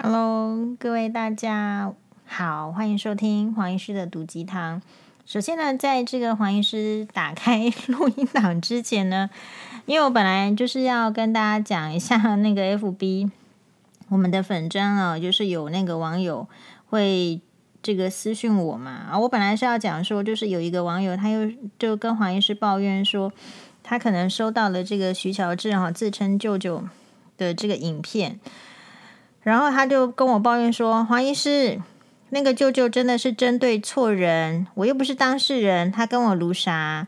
Hello，各位大家好，欢迎收听黄医师的毒鸡汤。首先呢，在这个黄医师打开录音档之前呢，因为我本来就是要跟大家讲一下那个 FB 我们的粉专啊，就是有那个网友会这个私讯我嘛啊，我本来是要讲说，就是有一个网友他又就跟黄医师抱怨说，他可能收到了这个徐乔治哈自称舅舅的这个影片。然后他就跟我抱怨说：“黄医师，那个舅舅真的是针对错人，我又不是当事人，他跟我卢啥，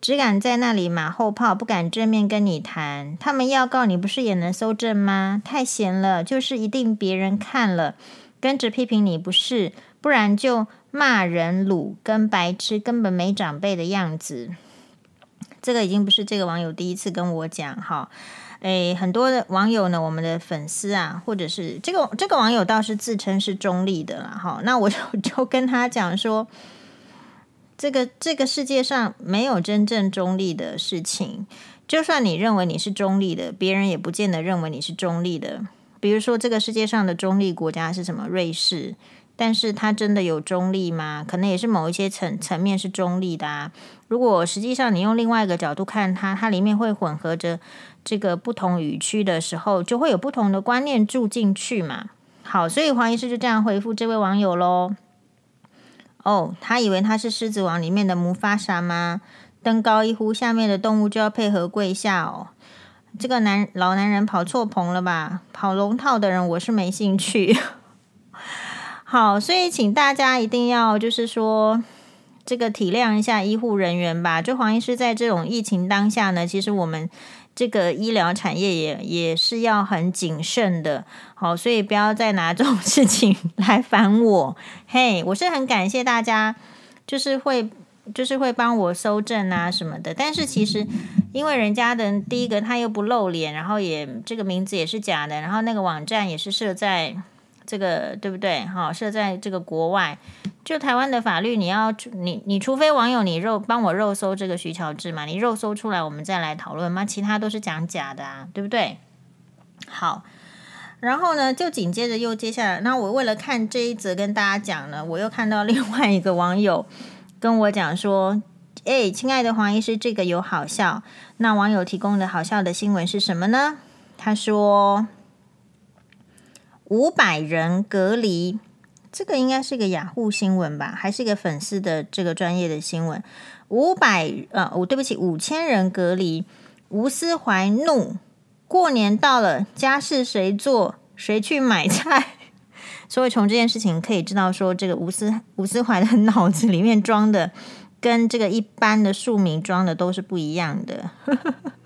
只敢在那里马后炮，不敢正面跟你谈。他们要告你，不是也能搜证吗？太闲了，就是一定别人看了跟着批评你，不是，不然就骂人鲁跟白痴，根本没长辈的样子。这个已经不是这个网友第一次跟我讲哈。”诶，很多的网友呢，我们的粉丝啊，或者是这个这个网友倒是自称是中立的啦，哈，那我就 就跟他讲说，这个这个世界上没有真正中立的事情，就算你认为你是中立的，别人也不见得认为你是中立的。比如说，这个世界上的中立国家是什么？瑞士。但是它真的有中立吗？可能也是某一些层层面是中立的啊。如果实际上你用另外一个角度看它，它里面会混合着这个不同语区的时候，就会有不同的观念住进去嘛。好，所以黄医师就这样回复这位网友喽。哦，他以为他是狮子王里面的木法沙吗？登高一呼，下面的动物就要配合跪下哦。这个男老男人跑错棚了吧？跑龙套的人我是没兴趣。好，所以请大家一定要就是说，这个体谅一下医护人员吧。就黄医师在这种疫情当下呢，其实我们这个医疗产业也也是要很谨慎的。好，所以不要再拿这种事情 来烦我。嘿，我是很感谢大家，就是会就是会帮我搜证啊什么的。但是其实因为人家的第一个他又不露脸，然后也这个名字也是假的，然后那个网站也是设在。这个对不对？好，设在这个国外，就台湾的法律，你要你你除非网友你肉帮我肉搜这个徐乔治嘛，你肉搜出来我们再来讨论嘛，其他都是讲假的啊，对不对？好，然后呢，就紧接着又接下来，那我为了看这一则跟大家讲呢，我又看到另外一个网友跟我讲说，哎，亲爱的黄医师，这个有好笑。那网友提供的好笑的新闻是什么呢？他说。五百人隔离，这个应该是个雅虎新闻吧，还是一个粉丝的这个专业的新闻？五百呃，我对不起，五千人隔离。吴思怀怒，过年到了，家事谁做？谁去买菜？所以从这件事情可以知道，说这个吴思吴思怀的脑子里面装的，跟这个一般的庶民装的都是不一样的。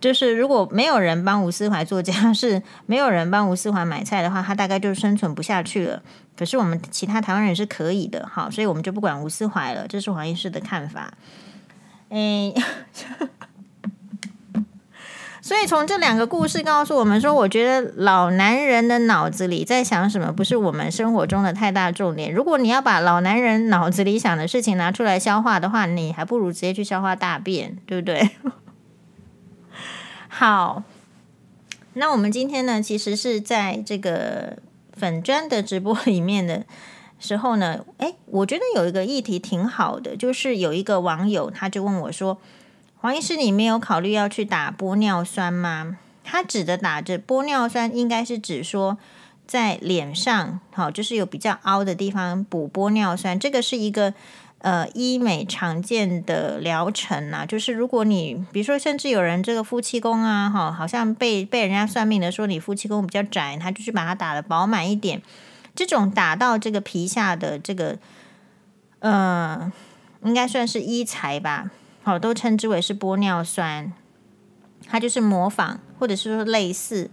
就是如果没有人帮吴思怀做家事，没有人帮吴思怀买菜的话，他大概就生存不下去了。可是我们其他台湾人是可以的，好，所以我们就不管吴思怀了。这是黄医师的看法。诶，所以从这两个故事告诉我们说，我觉得老男人的脑子里在想什么，不是我们生活中的太大重点。如果你要把老男人脑子里想的事情拿出来消化的话，你还不如直接去消化大便，对不对？好，那我们今天呢，其实是在这个粉砖的直播里面的时候呢，诶，我觉得有一个议题挺好的，就是有一个网友他就问我说：“黄医师，你没有考虑要去打玻尿酸吗？”他指的打着玻尿酸，应该是指说在脸上，好，就是有比较凹的地方补玻尿酸，这个是一个。呃，医美常见的疗程啊，就是如果你比如说，甚至有人这个夫妻宫啊，哈，好像被被人家算命的说你夫妻宫比较窄，他就去把它打得饱满一点。这种打到这个皮下的这个，呃，应该算是医材吧，好，都称之为是玻尿酸，它就是模仿或者是说类似。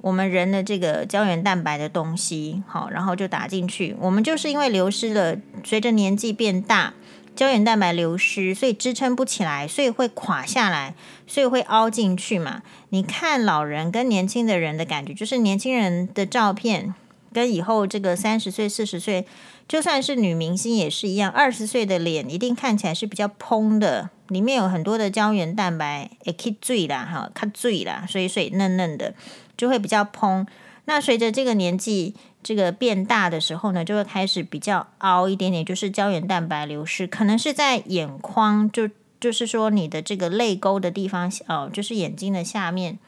我们人的这个胶原蛋白的东西，好，然后就打进去。我们就是因为流失了，随着年纪变大，胶原蛋白流失，所以支撑不起来，所以会垮下来，所以会凹进去嘛。你看老人跟年轻的人的感觉，就是年轻人的照片跟以后这个三十岁、四十岁，就算是女明星也是一样，二十岁的脸一定看起来是比较蓬的，里面有很多的胶原蛋白，也可以醉啦，哈，看醉啦，水水嫩嫩的。就会比较蓬。那随着这个年纪这个变大的时候呢，就会开始比较凹一点点，就是胶原蛋白流失，可能是在眼眶，就就是说你的这个泪沟的地方，哦，就是眼睛的下面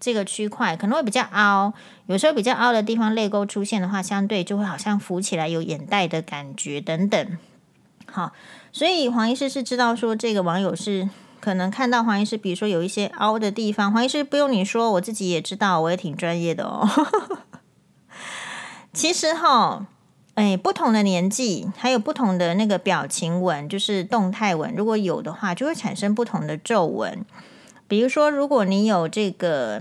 这个区块可能会比较凹。有时候比较凹的地方泪沟出现的话，相对就会好像浮起来有眼袋的感觉等等。好，所以黄医师是知道说这个网友是。可能看到黄医师，比如说有一些凹的地方，黄医师不用你说，我自己也知道，我也挺专业的哦。其实哈，哎，不同的年纪，还有不同的那个表情纹，就是动态纹，如果有的话，就会产生不同的皱纹。比如说，如果你有这个，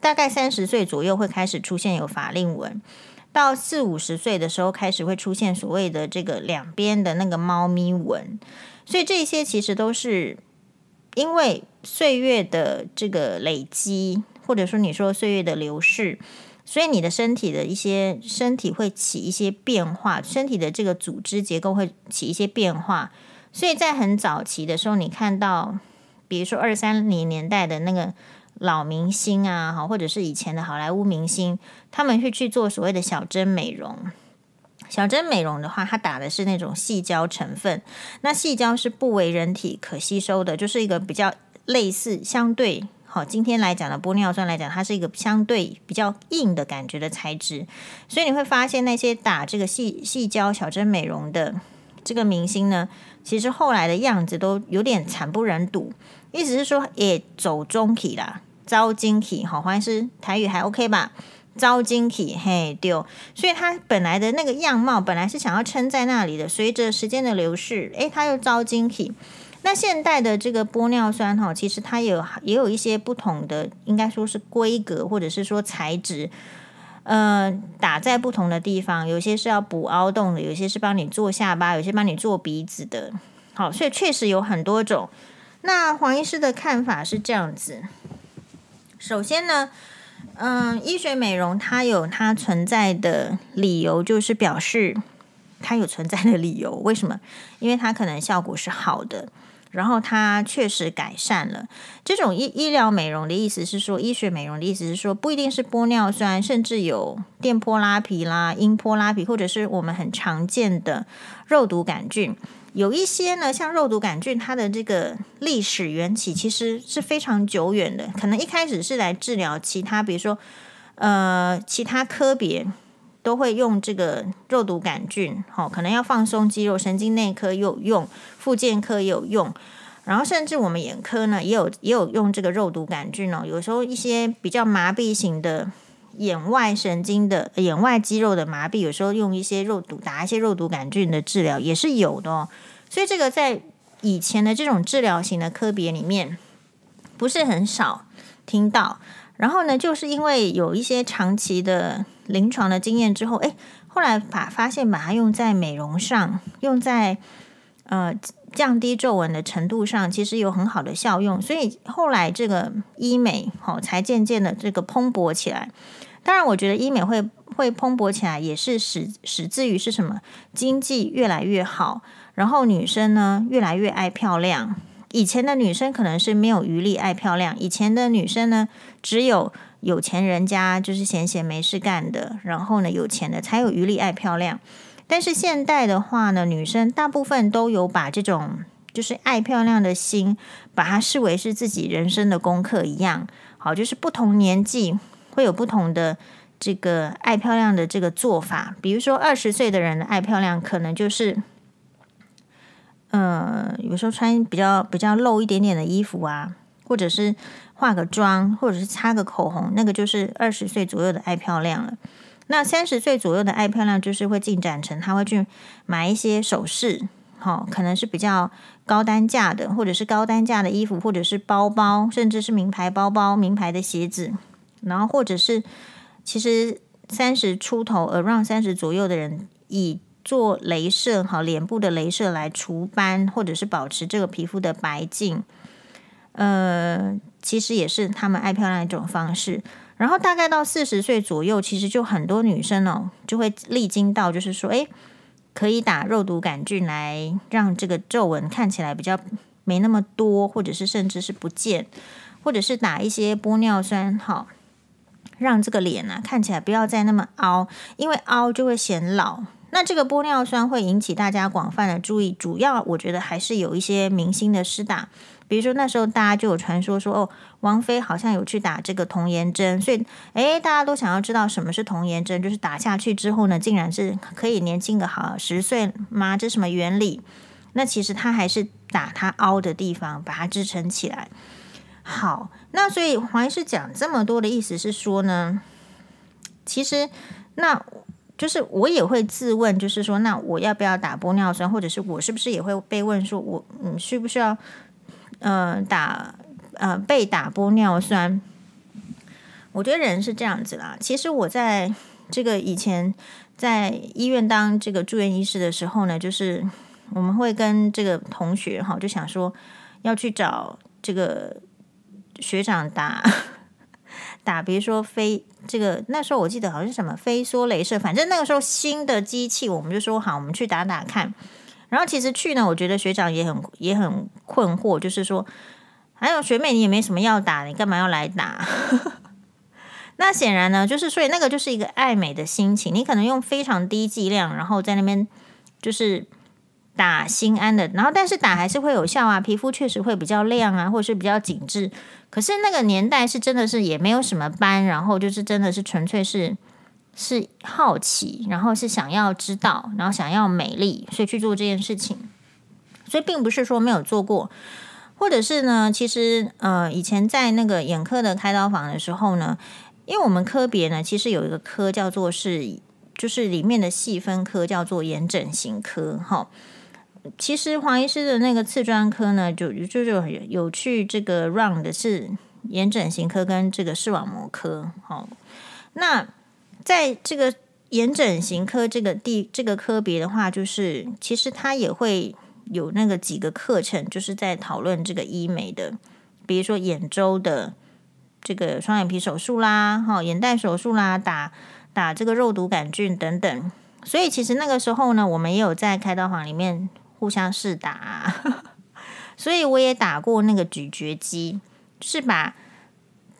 大概三十岁左右会开始出现有法令纹，到四五十岁的时候开始会出现所谓的这个两边的那个猫咪纹，所以这些其实都是。因为岁月的这个累积，或者说你说岁月的流逝，所以你的身体的一些身体会起一些变化，身体的这个组织结构会起一些变化。所以在很早期的时候，你看到，比如说二三零年代的那个老明星啊，哈，或者是以前的好莱坞明星，他们会去做所谓的小针美容。小针美容的话，它打的是那种细胶成分。那细胶是不为人体可吸收的，就是一个比较类似相对好。今天来讲的玻尿酸来讲，它是一个相对比较硬的感觉的材质。所以你会发现那些打这个细细胶小针美容的这个明星呢，其实后来的样子都有点惨不忍睹。意思是说，也走中体啦，招精体。好，黄医师台语还 OK 吧？招精体嘿丢，所以它本来的那个样貌本来是想要撑在那里的，随着时间的流逝，诶，它又招精体。那现代的这个玻尿酸哈，其实它有也有一些不同的，应该说是规格或者是说材质，呃，打在不同的地方，有些是要补凹洞的，有些是帮你做下巴，有些帮你做鼻子的。好，所以确实有很多种。那黄医师的看法是这样子，首先呢。嗯，医学美容它有它存在的理由，就是表示它有存在的理由。为什么？因为它可能效果是好的，然后它确实改善了。这种医医疗美容的意思是说，医学美容的意思是说，不一定是玻尿酸，甚至有电波拉皮啦、音波拉皮，或者是我们很常见的肉毒杆菌。有一些呢，像肉毒杆菌，它的这个历史缘起其实是非常久远的。可能一开始是来治疗其他，比如说，呃，其他科别都会用这个肉毒杆菌，好、哦，可能要放松肌肉，神经内科有用，附件科也有用，然后甚至我们眼科呢也有也有用这个肉毒杆菌哦。有时候一些比较麻痹型的眼外神经的眼外肌肉的麻痹，有时候用一些肉毒打一些肉毒杆菌的治疗也是有的。所以这个在以前的这种治疗型的科别里面，不是很少听到。然后呢，就是因为有一些长期的临床的经验之后，哎，后来把发现把它用在美容上，用在呃降低皱纹的程度上，其实有很好的效用。所以后来这个医美哦，才渐渐的这个蓬勃起来。当然，我觉得医美会会蓬勃起来，也是始始自于是什么？经济越来越好。然后女生呢，越来越爱漂亮。以前的女生可能是没有余力爱漂亮，以前的女生呢，只有有钱人家就是闲闲没事干的，然后呢，有钱的才有余力爱漂亮。但是现代的话呢，女生大部分都有把这种就是爱漂亮的心，把它视为是自己人生的功课一样。好，就是不同年纪会有不同的这个爱漂亮的这个做法。比如说二十岁的人的爱漂亮，可能就是。呃，有时候穿比较比较露一点点的衣服啊，或者是化个妆，或者是擦个口红，那个就是二十岁左右的爱漂亮了。那三十岁左右的爱漂亮，就是会进展成他会去买一些首饰，好、可能是比较高单价的，或者是高单价的衣服，或者是包包，甚至是名牌包包、名牌的鞋子，然后或者是其实三十出头，around 三十左右的人以。做镭射，哈，脸部的镭射来除斑，或者是保持这个皮肤的白净，呃，其实也是他们爱漂亮一种方式。然后大概到四十岁左右，其实就很多女生哦，就会历经到，就是说，诶，可以打肉毒杆菌来让这个皱纹看起来比较没那么多，或者是甚至是不见，或者是打一些玻尿酸，好，让这个脸啊看起来不要再那么凹，因为凹就会显老。那这个玻尿酸会引起大家广泛的注意，主要我觉得还是有一些明星的施打，比如说那时候大家就有传说说哦，王菲好像有去打这个童颜针，所以诶，大家都想要知道什么是童颜针，就是打下去之后呢，竟然是可以年轻个好十岁吗？这什么原理？那其实它还是打它凹的地方，把它支撑起来。好，那所以黄医师讲这么多的意思是说呢，其实那。就是我也会自问，就是说，那我要不要打玻尿酸，或者是我是不是也会被问说，我嗯需不需要呃打呃被打玻尿酸？我觉得人是这样子啦。其实我在这个以前在医院当这个住院医师的时候呢，就是我们会跟这个同学哈，就想说要去找这个学长打。打，比如说飞这个，那时候我记得好像是什么飞梭镭射，反正那个时候新的机器，我们就说好，我们去打打看。然后其实去呢，我觉得学长也很也很困惑，就是说，还有学妹你也没什么要打，你干嘛要来打？那显然呢，就是所以那个就是一个爱美的心情，你可能用非常低剂量，然后在那边就是。打心安的，然后但是打还是会有效啊，皮肤确实会比较亮啊，或者是比较紧致。可是那个年代是真的是也没有什么斑，然后就是真的是纯粹是是好奇，然后是想要知道，然后想要美丽，所以去做这件事情。所以并不是说没有做过，或者是呢，其实呃以前在那个眼科的开刀房的时候呢，因为我们科别呢其实有一个科叫做是就是里面的细分科叫做眼整形科，哈。其实黄医师的那个次专科呢，就就就有去这个 run 的是眼整形科跟这个视网膜科。好，那在这个眼整形科这个地这个科别的话，就是其实它也会有那个几个课程，就是在讨论这个医美的，比如说眼周的这个双眼皮手术啦，哈，眼袋手术啦，打打这个肉毒杆菌等等。所以其实那个时候呢，我们也有在开刀房里面。互相试打，所以我也打过那个咀嚼肌，是把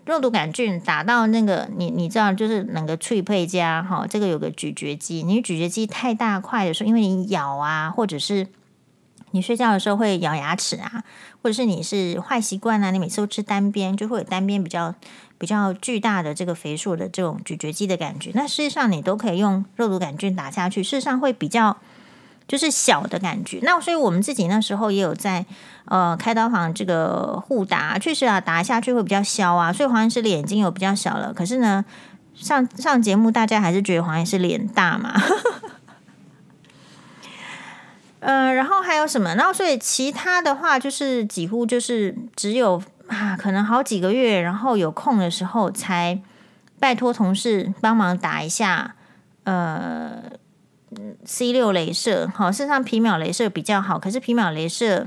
肉毒杆菌打到那个你你知道，就是那个脆配加哈，这个有个咀嚼肌，你咀嚼肌太大块的时候，因为你咬啊，或者是你睡觉的时候会咬牙齿啊，或者是你是坏习惯啊，你每次都吃单边，就会有单边比较比较巨大的这个肥硕的这种咀嚼肌的感觉。那事实上你都可以用肉毒杆菌打下去，事实上会比较。就是小的感觉，那所以我们自己那时候也有在呃开刀房这个互打，确实啊打下去会比较消啊，所以黄医师脸已经有比较小了。可是呢，上上节目大家还是觉得黄医师脸大嘛，呃，然后还有什么？然后所以其他的话就是几乎就是只有啊，可能好几个月，然后有空的时候才拜托同事帮忙打一下，呃。C 六镭射，好，事实上皮秒镭射比较好，可是皮秒镭射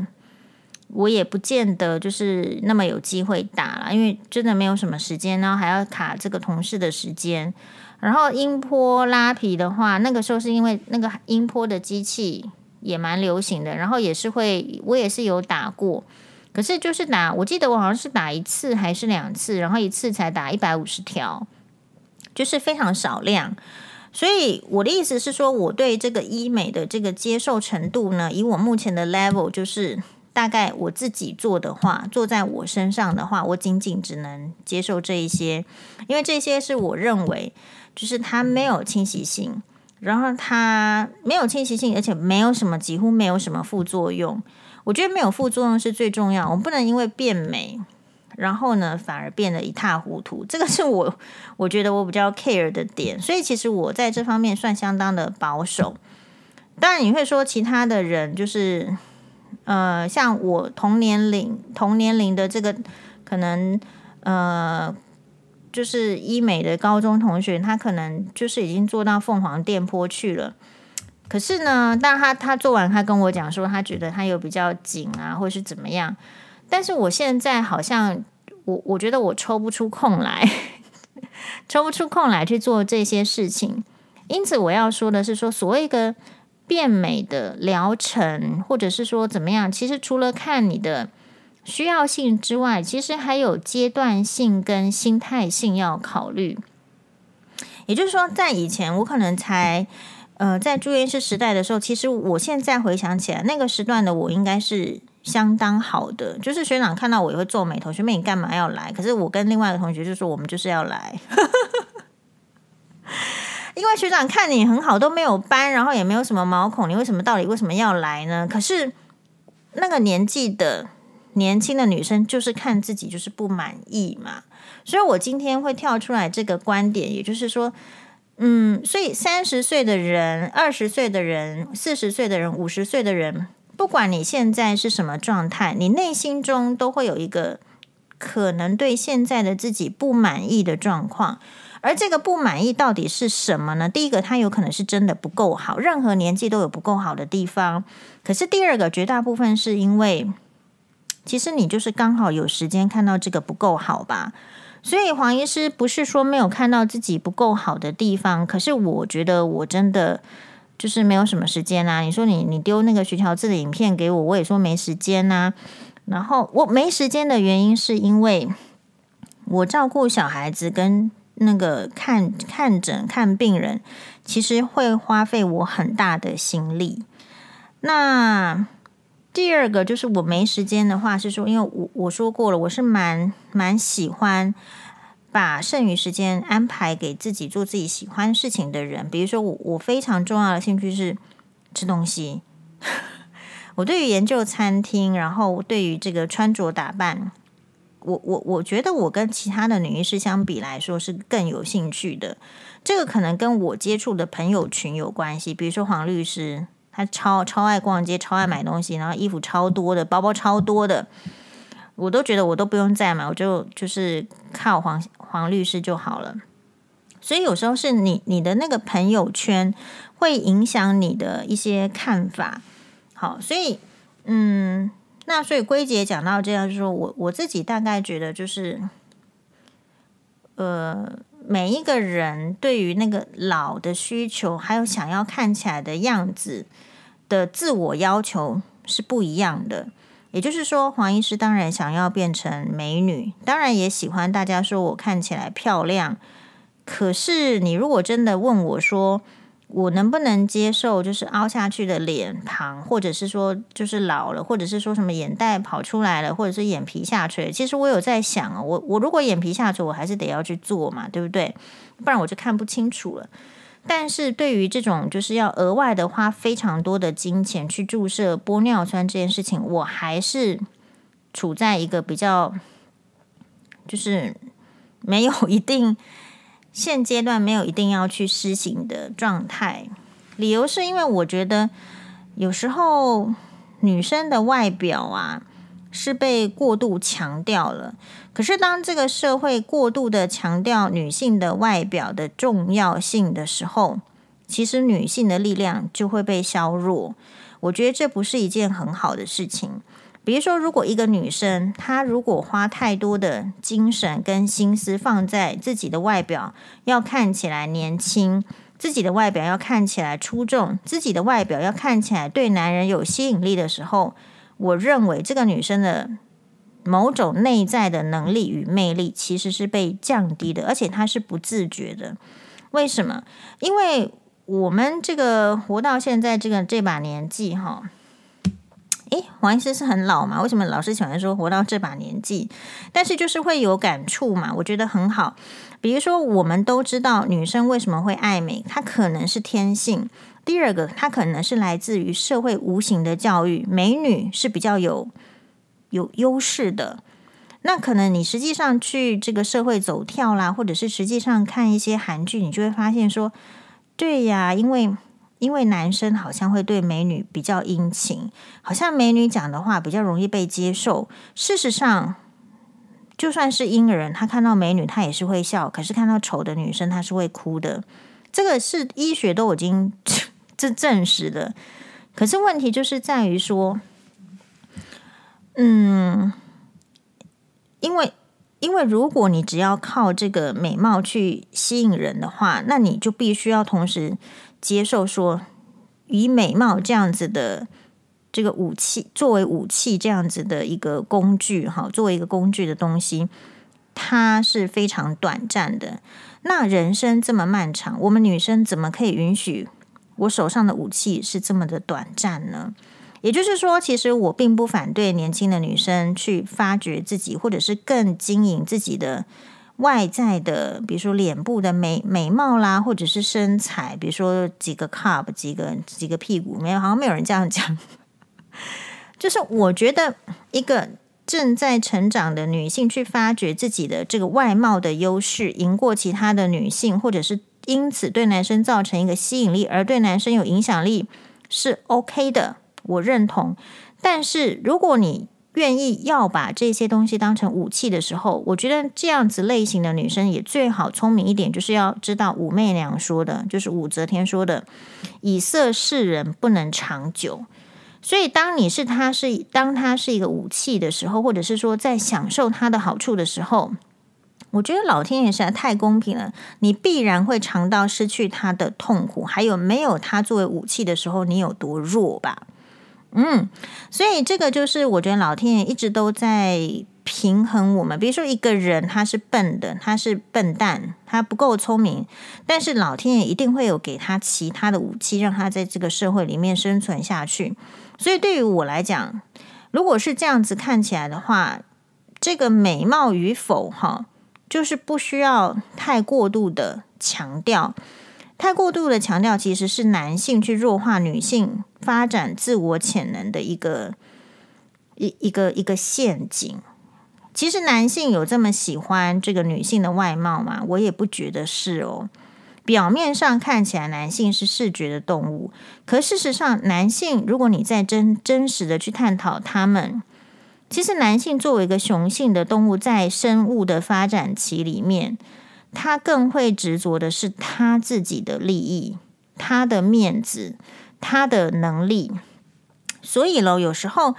我也不见得就是那么有机会打了，因为真的没有什么时间，然后还要卡这个同事的时间。然后音波拉皮的话，那个时候是因为那个音波的机器也蛮流行的，然后也是会，我也是有打过，可是就是打，我记得我好像是打一次还是两次，然后一次才打一百五十条，就是非常少量。所以我的意思是说，我对这个医美的这个接受程度呢，以我目前的 level，就是大概我自己做的话，做在我身上的话，我仅仅只能接受这一些，因为这些是我认为就是它没有侵袭性，然后它没有侵袭性，而且没有什么，几乎没有什么副作用。我觉得没有副作用是最重要，我们不能因为变美。然后呢，反而变得一塌糊涂。这个是我我觉得我比较 care 的点，所以其实我在这方面算相当的保守。当然，你会说其他的人就是，呃，像我同年龄同年龄的这个可能，呃，就是医美的高中同学，他可能就是已经做到凤凰电波去了。可是呢，但他他做完，他跟我讲说，他觉得他有比较紧啊，或是怎么样。但是我现在好像，我我觉得我抽不出空来，抽不出空来去做这些事情。因此我要说的是说，所谓的变美的疗程，或者是说怎么样，其实除了看你的需要性之外，其实还有阶段性跟心态性要考虑。也就是说，在以前我可能才呃在住院医师时代的时候，其实我现在回想起来，那个时段的我应该是相当好的。就是学长看到我也会皱眉头，学妹你干嘛要来？可是我跟另外一个同学就说，我们就是要来。因为学长看你很好，都没有斑，然后也没有什么毛孔，你为什么到底为什么要来呢？可是那个年纪的年轻的女生，就是看自己就是不满意嘛。所以我今天会跳出来这个观点，也就是说，嗯，所以三十岁的人、二十岁的人、四十岁的人、五十岁的人，不管你现在是什么状态，你内心中都会有一个可能对现在的自己不满意的状况。而这个不满意到底是什么呢？第一个，它有可能是真的不够好，任何年纪都有不够好的地方。可是第二个，绝大部分是因为，其实你就是刚好有时间看到这个不够好吧。所以黄医师不是说没有看到自己不够好的地方，可是我觉得我真的就是没有什么时间啊。你说你你丢那个徐乔治的影片给我，我也说没时间呐。然后我没时间的原因是因为我照顾小孩子跟。那个看看诊看病人，其实会花费我很大的心力。那第二个就是我没时间的话，是说，因为我我说过了，我是蛮蛮喜欢把剩余时间安排给自己做自己喜欢事情的人。比如说我，我非常重要的兴趣是吃东西。我对于研究餐厅，然后对于这个穿着打扮。我我我觉得我跟其他的女医师相比来说是更有兴趣的，这个可能跟我接触的朋友群有关系。比如说黄律师，他超超爱逛街，超爱买东西，然后衣服超多的，包包超多的，我都觉得我都不用再买，我就就是靠黄黄律师就好了。所以有时候是你你的那个朋友圈会影响你的一些看法。好，所以嗯。那所以归结讲到这样，就是说我我自己大概觉得就是，呃，每一个人对于那个老的需求，还有想要看起来的样子的自我要求是不一样的。也就是说，黄医师当然想要变成美女，当然也喜欢大家说我看起来漂亮。可是你如果真的问我说，我能不能接受，就是凹下去的脸庞，或者是说就是老了，或者是说什么眼袋跑出来了，或者是眼皮下垂？其实我有在想啊，我我如果眼皮下垂，我还是得要去做嘛，对不对？不然我就看不清楚了。但是对于这种就是要额外的花非常多的金钱去注射玻尿酸这件事情，我还是处在一个比较就是没有一定。现阶段没有一定要去施行的状态，理由是因为我觉得有时候女生的外表啊是被过度强调了。可是当这个社会过度的强调女性的外表的重要性的时候，其实女性的力量就会被削弱。我觉得这不是一件很好的事情。比如说，如果一个女生她如果花太多的精神跟心思放在自己的外表，要看起来年轻，自己的外表要看起来出众，自己的外表要看起来对男人有吸引力的时候，我认为这个女生的某种内在的能力与魅力其实是被降低的，而且她是不自觉的。为什么？因为我们这个活到现在这个这把年纪，哈。诶，黄医师是很老嘛？为什么老是喜欢说活到这把年纪？但是就是会有感触嘛，我觉得很好。比如说，我们都知道女生为什么会爱美，她可能是天性。第二个，她可能是来自于社会无形的教育，美女是比较有有优势的。那可能你实际上去这个社会走跳啦，或者是实际上看一些韩剧，你就会发现说，对呀，因为。因为男生好像会对美女比较殷勤，好像美女讲的话比较容易被接受。事实上，就算是婴儿，他看到美女他也是会笑，可是看到丑的女生他是会哭的。这个是医学都已经 这证实的。可是问题就是在于说，嗯，因为因为如果你只要靠这个美貌去吸引人的话，那你就必须要同时。接受说，以美貌这样子的这个武器作为武器，这样子的一个工具，哈，作为一个工具的东西，它是非常短暂的。那人生这么漫长，我们女生怎么可以允许我手上的武器是这么的短暂呢？也就是说，其实我并不反对年轻的女生去发掘自己，或者是更经营自己的外在的，比如说脸部的美美貌啦，或者是身材，比如说几个 cup，几个几个屁股，没有，好像没有人这样讲。就是我觉得一个。正在成长的女性去发掘自己的这个外貌的优势，赢过其他的女性，或者是因此对男生造成一个吸引力，而对男生有影响力，是 OK 的，我认同。但是如果你愿意要把这些东西当成武器的时候，我觉得这样子类型的女生也最好聪明一点，就是要知道武媚娘说的，就是武则天说的“以色侍人，不能长久”。所以，当你是他是当他是一个武器的时候，或者是说在享受他的好处的时候，我觉得老天爷实在太公平了。你必然会尝到失去他的痛苦，还有没有他作为武器的时候，你有多弱吧？嗯，所以这个就是我觉得老天爷一直都在平衡我们。比如说，一个人他是笨的，他是笨蛋，他不够聪明，但是老天爷一定会有给他其他的武器，让他在这个社会里面生存下去。所以对于我来讲，如果是这样子看起来的话，这个美貌与否，哈，就是不需要太过度的强调。太过度的强调，其实是男性去弱化女性发展自我潜能的一个一一个一个陷阱。其实男性有这么喜欢这个女性的外貌吗？我也不觉得是哦。表面上看起来，男性是视觉的动物，可事实上，男性如果你在真真实的去探讨他们，其实男性作为一个雄性的动物，在生物的发展期里面，他更会执着的是他自己的利益、他的面子、他的能力。所以喽，有时候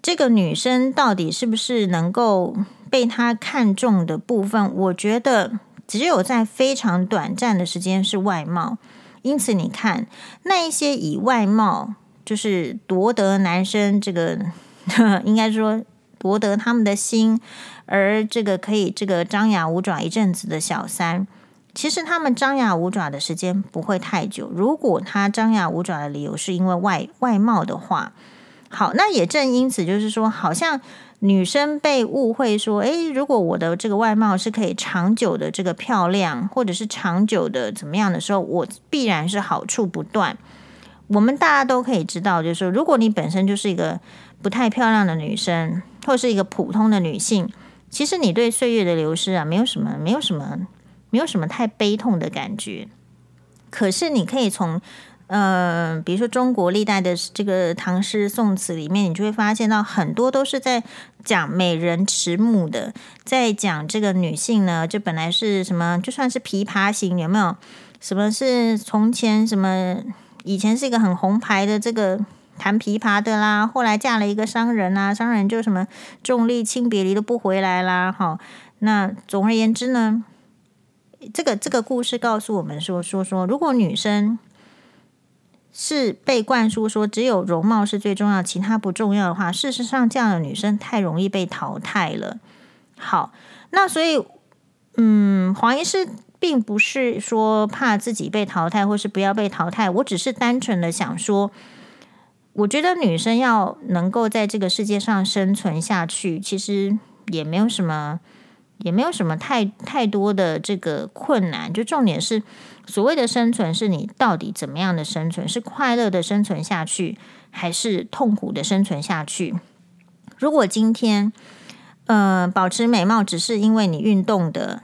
这个女生到底是不是能够被他看中的部分，我觉得。只有在非常短暂的时间是外貌，因此你看那一些以外貌就是夺得男生这个，应该说夺得他们的心，而这个可以这个张牙舞爪一阵子的小三，其实他们张牙舞爪的时间不会太久。如果他张牙舞爪的理由是因为外外貌的话，好，那也正因此就是说，好像。女生被误会说：“诶，如果我的这个外貌是可以长久的这个漂亮，或者是长久的怎么样的时候，我必然是好处不断。”我们大家都可以知道，就是说，如果你本身就是一个不太漂亮的女生，或是一个普通的女性，其实你对岁月的流失啊，没有什么，没有什么，没有什么太悲痛的感觉。可是你可以从。嗯、呃，比如说中国历代的这个唐诗宋词里面，你就会发现到很多都是在讲美人迟暮的，在讲这个女性呢，就本来是什么，就算是琵琶行，有没有？什么是从前什么以前是一个很红牌的这个弹琵琶的啦，后来嫁了一个商人啊，商人就什么重利轻别离都不回来啦，哈。那总而言之呢，这个这个故事告诉我们说说说，如果女生。是被灌输说只有容貌是最重要，其他不重要的话，事实上这样的女生太容易被淘汰了。好，那所以，嗯，黄医师并不是说怕自己被淘汰，或是不要被淘汰，我只是单纯的想说，我觉得女生要能够在这个世界上生存下去，其实也没有什么。也没有什么太太多的这个困难，就重点是所谓的生存，是你到底怎么样的生存？是快乐的生存下去，还是痛苦的生存下去？如果今天，呃，保持美貌只是因为你运动的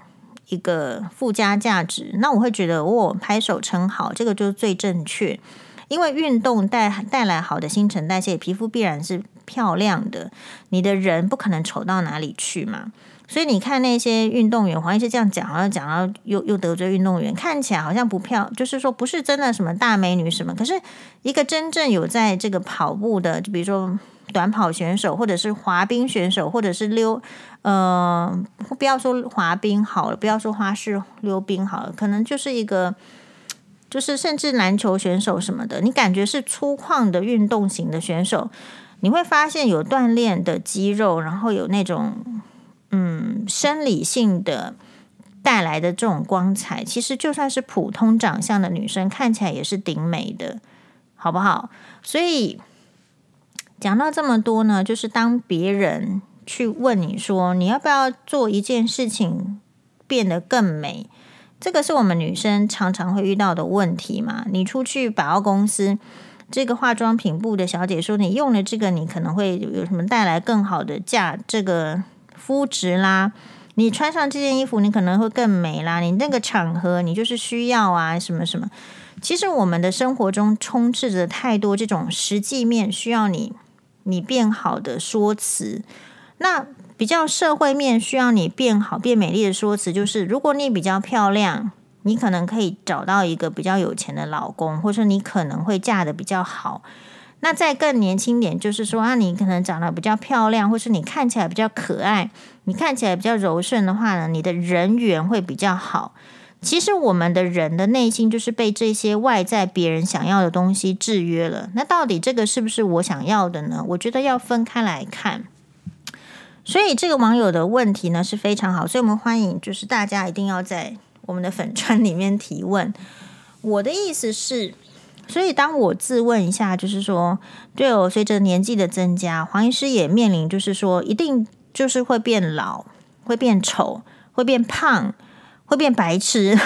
一个附加价值，那我会觉得我、哦、拍手称好，这个就是最正确。因为运动带带来好的新陈代谢，皮肤必然是漂亮的，你的人不可能丑到哪里去嘛。所以你看那些运动员，黄医师这样讲，好像讲到又又得罪运动员，看起来好像不漂，就是说不是真的什么大美女什么。可是一个真正有在这个跑步的，就比如说短跑选手，或者是滑冰选手，或者是溜，呃，不要说滑冰好了，不要说花式溜冰好了，可能就是一个，就是甚至篮球选手什么的，你感觉是粗犷的运动型的选手，你会发现有锻炼的肌肉，然后有那种。嗯生理性的带来的这种光彩，其实就算是普通长相的女生，看起来也是顶美的，好不好？所以讲到这么多呢，就是当别人去问你说你要不要做一件事情变得更美，这个是我们女生常常会遇到的问题嘛。你出去百货公司，这个化妆品部的小姐说你用了这个，你可能会有什么带来更好的价，这个肤质啦。你穿上这件衣服，你可能会更美啦。你那个场合，你就是需要啊，什么什么。其实我们的生活中充斥着太多这种实际面需要你你变好的说辞。那比较社会面需要你变好变美丽的说辞，就是如果你比较漂亮，你可能可以找到一个比较有钱的老公，或者你可能会嫁得比较好。那再更年轻点，就是说啊，你可能长得比较漂亮，或是你看起来比较可爱，你看起来比较柔顺的话呢，你的人缘会比较好。其实我们的人的内心就是被这些外在别人想要的东西制约了。那到底这个是不是我想要的呢？我觉得要分开来看。所以这个网友的问题呢是非常好，所以我们欢迎就是大家一定要在我们的粉专里面提问。我的意思是。所以，当我自问一下，就是说，对哦，随着年纪的增加，黄医师也面临，就是说，一定就是会变老，会变丑，会变胖，会变白痴，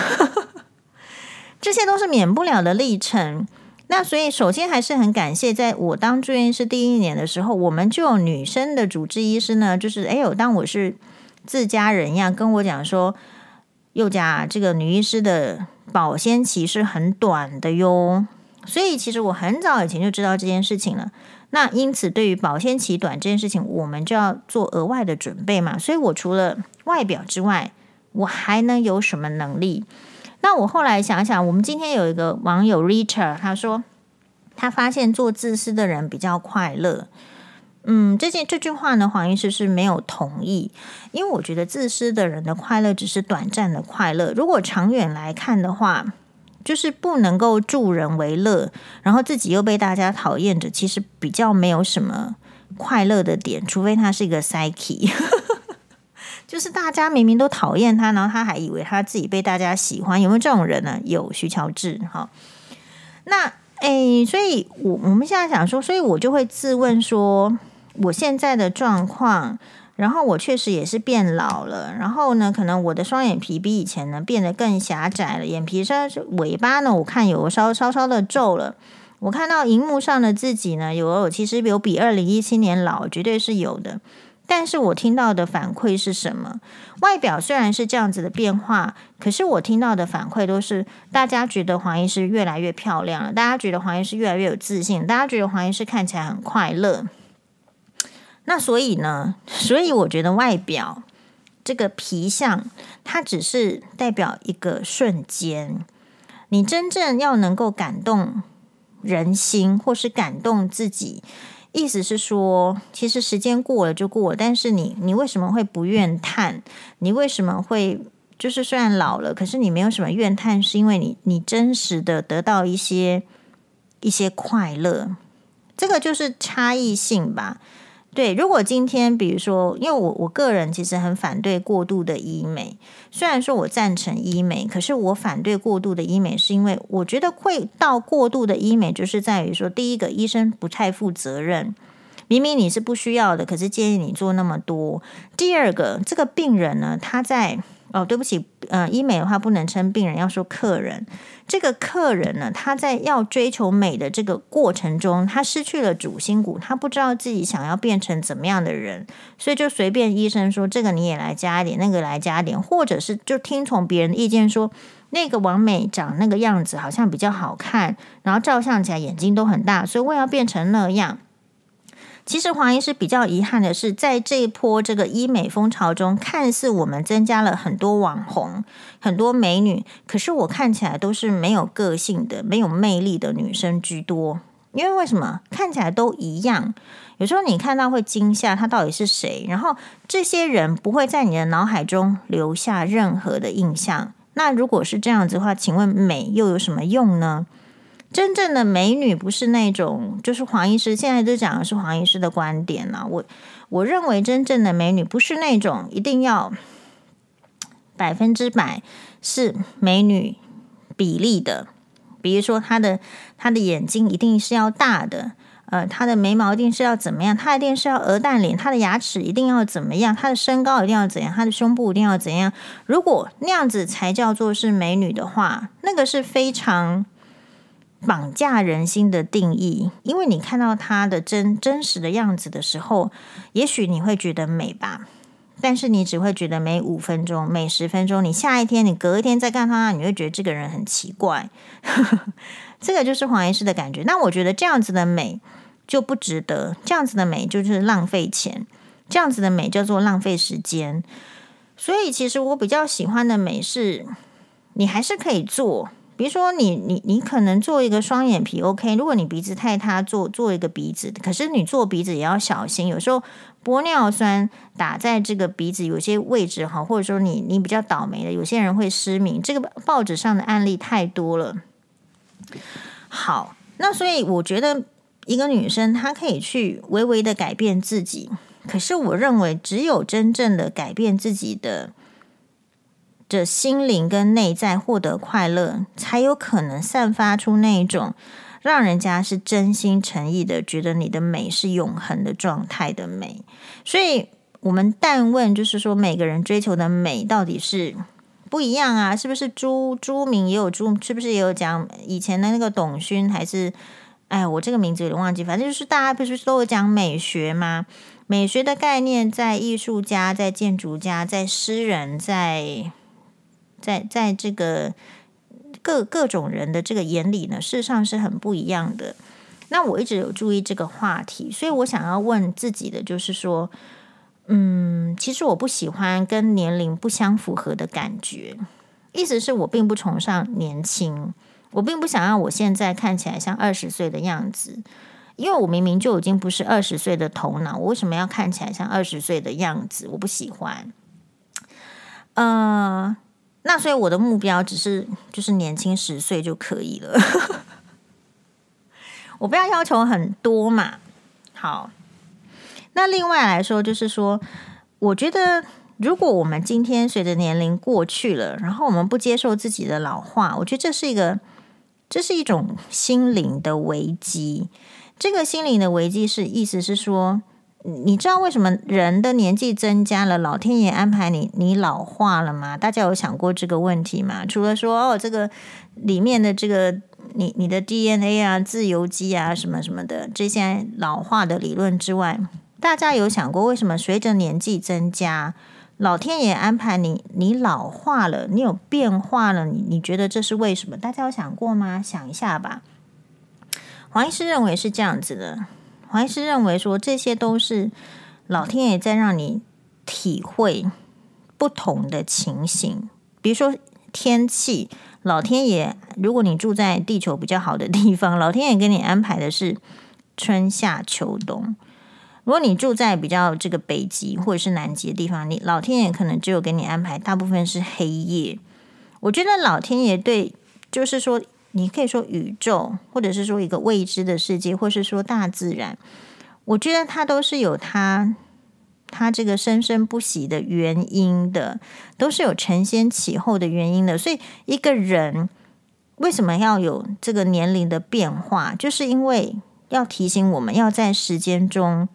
这些都是免不了的历程。那所以，首先还是很感谢，在我当住院医师第一年的时候，我们就有女生的主治医师呢，就是哎呦，当我是自家人一样跟我讲说，宥嘉这个女医师的保鲜期是很短的哟。所以，其实我很早以前就知道这件事情了。那因此，对于保鲜期短这件事情，我们就要做额外的准备嘛。所以我除了外表之外，我还能有什么能力？那我后来想想，我们今天有一个网友 Richard，他说他发现做自私的人比较快乐。嗯，这件这句话呢，黄医师是没有同意，因为我觉得自私的人的快乐只是短暂的快乐。如果长远来看的话，就是不能够助人为乐，然后自己又被大家讨厌着，其实比较没有什么快乐的点，除非他是一个 psyche，就是大家明明都讨厌他，然后他还以为他自己被大家喜欢，有没有这种人呢？有，徐乔治哈。那诶，所以我我们现在想说，所以我就会自问说，我现在的状况。然后我确实也是变老了，然后呢，可能我的双眼皮比以前呢变得更狭窄了，眼皮上尾巴呢，我看有稍稍稍的皱了。我看到荧幕上的自己呢，有其实有比二零一七年老，绝对是有的。但是我听到的反馈是什么？外表虽然是这样子的变化，可是我听到的反馈都是大家觉得黄医师越来越漂亮了，大家觉得黄医师越来越有自信，大家觉得黄医师看起来很快乐。那所以呢，所以我觉得外表这个皮相，它只是代表一个瞬间。你真正要能够感动人心，或是感动自己，意思是说，其实时间过了就过了。但是你，你为什么会不怨叹？你为什么会就是虽然老了，可是你没有什么怨叹，是因为你你真实的得到一些一些快乐。这个就是差异性吧。对，如果今天比如说，因为我我个人其实很反对过度的医美，虽然说我赞成医美，可是我反对过度的医美，是因为我觉得会到过度的医美，就是在于说，第一个医生不太负责任，明明你是不需要的，可是建议你做那么多；第二个，这个病人呢，他在。哦，对不起，呃，医美的话不能称病人，要说客人。这个客人呢，他在要追求美的这个过程中，他失去了主心骨，他不知道自己想要变成怎么样的人，所以就随便医生说这个你也来加一点，那个来加一点，或者是就听从别人的意见说那个王美长那个样子好像比较好看，然后照相起来眼睛都很大，所以我要变成那样。其实黄医师比较遗憾的是，在这一波这个医美风潮中，看似我们增加了很多网红、很多美女，可是我看起来都是没有个性的、没有魅力的女生居多。因为为什么？看起来都一样，有时候你看到会惊吓，她到底是谁？然后这些人不会在你的脑海中留下任何的印象。那如果是这样子的话，请问美又有什么用呢？真正的美女不是那种，就是黄医师现在都讲的是黄医师的观点了。我我认为真正的美女不是那种一定要百分之百是美女比例的，比如说她的她的眼睛一定是要大的。呃，她的眉毛一定是要怎么样？她一定是要鹅蛋脸，她的牙齿一定要怎么样？她的身高一定要怎样？她的胸部一定要怎样？如果那样子才叫做是美女的话，那个是非常绑架人心的定义。因为你看到她的真真实的样子的时候，也许你会觉得美吧，但是你只会觉得美五分钟、美十分钟。你下一天、你隔一天再看她，你会觉得这个人很奇怪。这个就是黄医师的感觉。那我觉得这样子的美。就不值得，这样子的美就是浪费钱，这样子的美叫做浪费时间。所以其实我比较喜欢的美是，你还是可以做，比如说你你你可能做一个双眼皮 OK，如果你鼻子太塌，做做一个鼻子，可是你做鼻子也要小心，有时候玻尿酸打在这个鼻子有些位置哈，或者说你你比较倒霉的，有些人会失明，这个报纸上的案例太多了。好，那所以我觉得。一个女生，她可以去微微的改变自己，可是我认为，只有真正的改变自己的这心灵跟内在，获得快乐，才有可能散发出那一种让人家是真心诚意的觉得你的美是永恒的状态的美。所以，我们但问，就是说，每个人追求的美到底是不一样啊？是不是朱朱明也有朱？是不是也有讲以前的那个董勋还是？哎，我这个名字有点忘记，反正就是大家不是都有讲美学吗？美学的概念在艺术家、在建筑家、在诗人、在在在这个各各种人的这个眼里呢，事实上是很不一样的。那我一直有注意这个话题，所以我想要问自己的就是说，嗯，其实我不喜欢跟年龄不相符合的感觉，意思是我并不崇尚年轻。我并不想要我现在看起来像二十岁的样子，因为我明明就已经不是二十岁的头脑，我为什么要看起来像二十岁的样子？我不喜欢。呃，那所以我的目标只是就是年轻十岁就可以了，我不要要求很多嘛。好，那另外来说，就是说，我觉得如果我们今天随着年龄过去了，然后我们不接受自己的老化，我觉得这是一个。这是一种心灵的危机。这个心灵的危机是意思是说，你知道为什么人的年纪增加了，老天爷安排你你老化了吗？大家有想过这个问题吗？除了说哦，这个里面的这个你你的 DNA 啊、自由基啊什么什么的这些老化的理论之外，大家有想过为什么随着年纪增加？老天爷安排你，你老化了，你有变化了，你你觉得这是为什么？大家有想过吗？想一下吧。黄医师认为是这样子的。黄医师认为说，这些都是老天爷在让你体会不同的情形，比如说天气。老天爷，如果你住在地球比较好的地方，老天爷给你安排的是春夏秋冬。如果你住在比较这个北极或者是南极的地方，你老天爷可能只有给你安排大部分是黑夜。我觉得老天爷对，就是说，你可以说宇宙，或者是说一个未知的世界，或是说大自然，我觉得它都是有它它这个生生不息的原因的，都是有承先启后的原因的。所以一个人为什么要有这个年龄的变化，就是因为要提醒我们要在时间中。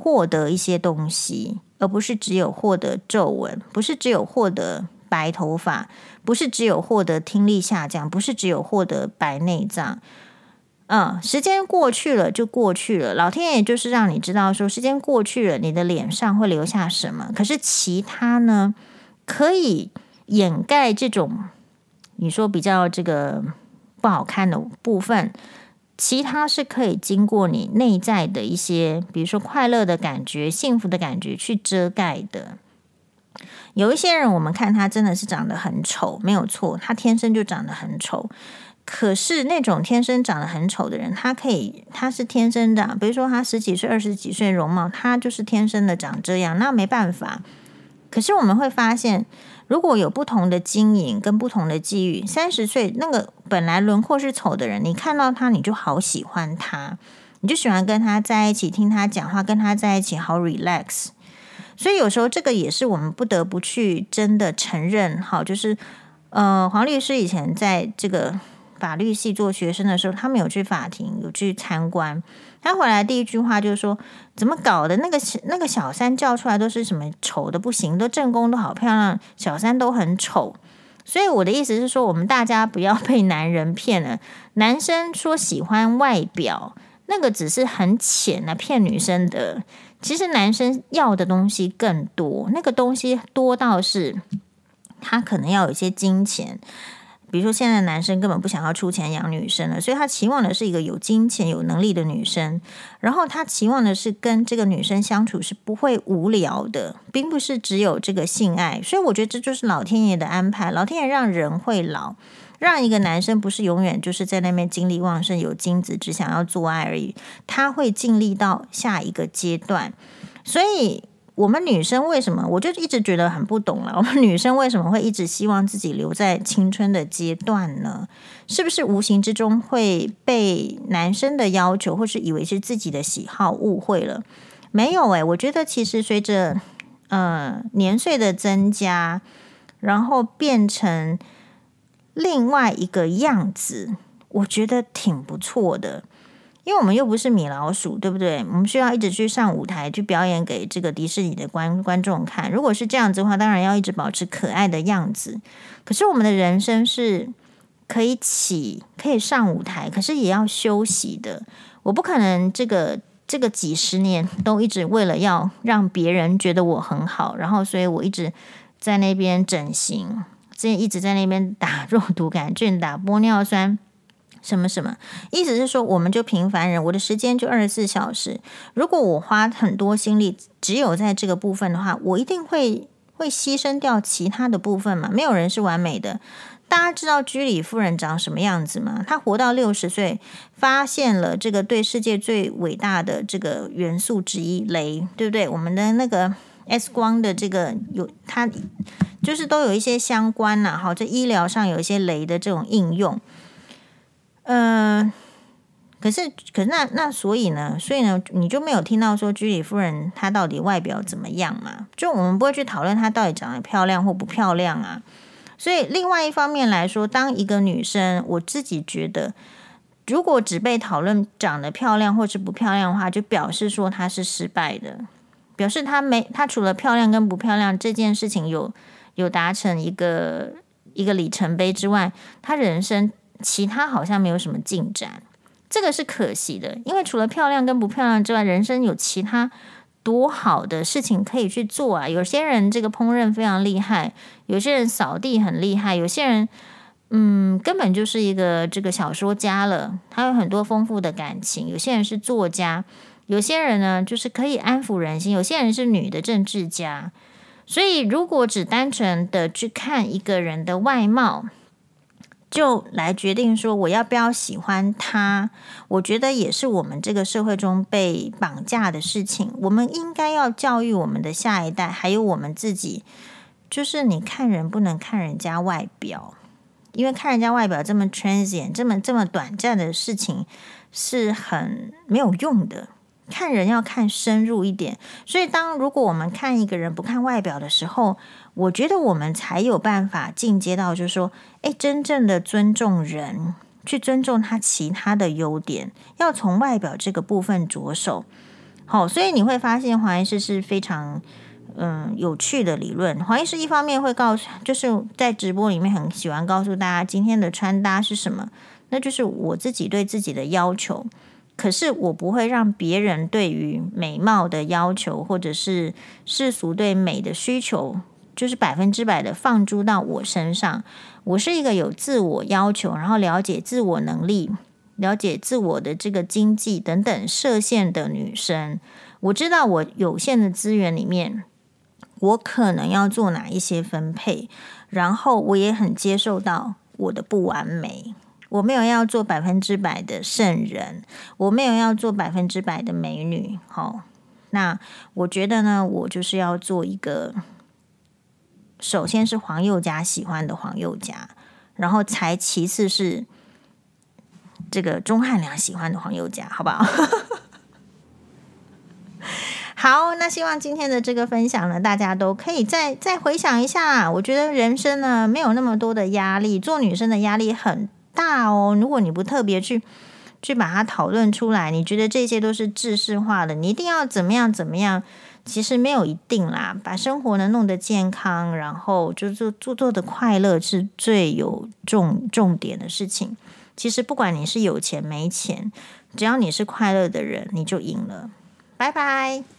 获得一些东西，而不是只有获得皱纹，不是只有获得白头发，不是只有获得听力下降，不是只有获得白内障。嗯，时间过去了就过去了，老天爷就是让你知道说，时间过去了，你的脸上会留下什么。可是其他呢，可以掩盖这种你说比较这个不好看的部分。其他是可以经过你内在的一些，比如说快乐的感觉、幸福的感觉去遮盖的。有一些人，我们看他真的是长得很丑，没有错，他天生就长得很丑。可是那种天生长得很丑的人，他可以，他是天生的，比如说他十几岁、二十几岁容貌，他就是天生的长这样，那没办法。可是我们会发现，如果有不同的经营跟不同的际遇，三十岁那个本来轮廓是丑的人，你看到他你就好喜欢他，你就喜欢跟他在一起，听他讲话，跟他在一起好 relax。所以有时候这个也是我们不得不去真的承认，好，就是呃，黄律师以前在这个法律系做学生的时候，他们有去法庭，有去参观。他回来第一句话就是说：“怎么搞的？那个那个小三叫出来都是什么丑的不行，都正宫都好漂亮，小三都很丑。”所以我的意思是说，我们大家不要被男人骗了。男生说喜欢外表，那个只是很浅的骗女生的。其实男生要的东西更多，那个东西多到是，他可能要有一些金钱，比如说现在男生根本不想要出钱养女生了，所以他期望的是一个有金钱、有能力的女生，然后他期望的是跟这个女生相处是不会无聊的，并不是只有这个性爱，所以我觉得这就是老天爷的安排，老天爷让人会老。让一个男生不是永远就是在那边精力旺盛、有精子，只想要做爱而已。他会尽力到下一个阶段。所以，我们女生为什么我就一直觉得很不懂了？我们女生为什么会一直希望自己留在青春的阶段呢？是不是无形之中会被男生的要求，或是以为是自己的喜好误会了？没有诶，我觉得其实随着呃年岁的增加，然后变成。另外一个样子，我觉得挺不错的，因为我们又不是米老鼠，对不对？我们需要一直去上舞台去表演给这个迪士尼的观观众看。如果是这样子的话，当然要一直保持可爱的样子。可是我们的人生是可以起，可以上舞台，可是也要休息的。我不可能这个这个几十年都一直为了要让别人觉得我很好，然后所以我一直在那边整形。之前一直在那边打肉毒杆菌、打玻尿酸，什么什么，意思是说，我们就平凡人，我的时间就二十四小时。如果我花很多心力只有在这个部分的话，我一定会会牺牲掉其他的部分嘛。没有人是完美的。大家知道居里夫人长什么样子吗？她活到六十岁，发现了这个对世界最伟大的这个元素之一——镭，对不对？我们的那个 X 光的这个有它。就是都有一些相关呐，好，这医疗上有一些镭的这种应用，嗯、可是，可是那那所以呢，所以呢，你就没有听到说居里夫人她到底外表怎么样嘛？就我们不会去讨论她到底长得漂亮或不漂亮啊。所以另外一方面来说，当一个女生，我自己觉得，如果只被讨论长得漂亮或是不漂亮的话，就表示说她是失败的，表示她没她除了漂亮跟不漂亮这件事情有。有达成一个一个里程碑之外，他人生其他好像没有什么进展，这个是可惜的。因为除了漂亮跟不漂亮之外，人生有其他多好的事情可以去做啊！有些人这个烹饪非常厉害，有些人扫地很厉害，有些人嗯根本就是一个这个小说家了，他有很多丰富的感情。有些人是作家，有些人呢就是可以安抚人心，有些人是女的政治家。所以，如果只单纯的去看一个人的外貌，就来决定说我要不要喜欢他，我觉得也是我们这个社会中被绑架的事情。我们应该要教育我们的下一代，还有我们自己，就是你看人不能看人家外表，因为看人家外表这么 transient、这么这么短暂的事情是很没有用的。看人要看深入一点，所以当如果我们看一个人不看外表的时候，我觉得我们才有办法进阶到，就是说，诶，真正的尊重人，去尊重他其他的优点，要从外表这个部分着手。好，所以你会发现黄医师是非常嗯有趣的理论。黄医师一方面会告诉，就是在直播里面很喜欢告诉大家今天的穿搭是什么，那就是我自己对自己的要求。可是我不会让别人对于美貌的要求，或者是世俗对美的需求，就是百分之百的放诸到我身上。我是一个有自我要求，然后了解自我能力、了解自我的这个经济等等设限的女生。我知道我有限的资源里面，我可能要做哪一些分配，然后我也很接受到我的不完美。我没有要做百分之百的圣人，我没有要做百分之百的美女。好，那我觉得呢，我就是要做一个首先是黄宥嘉喜欢的黄宥嘉，然后才其次是这个钟汉良喜欢的黄宥嘉，好不好？好，那希望今天的这个分享呢，大家都可以再再回想一下。我觉得人生呢，没有那么多的压力，做女生的压力很大哦。如果你不特别去去把它讨论出来，你觉得这些都是制式化的，你一定要怎么样怎么样？其实没有一定啦。把生活呢弄得健康，然后就做做做的快乐是最有重重点的事情。其实不管你是有钱没钱，只要你是快乐的人，你就赢了。拜拜。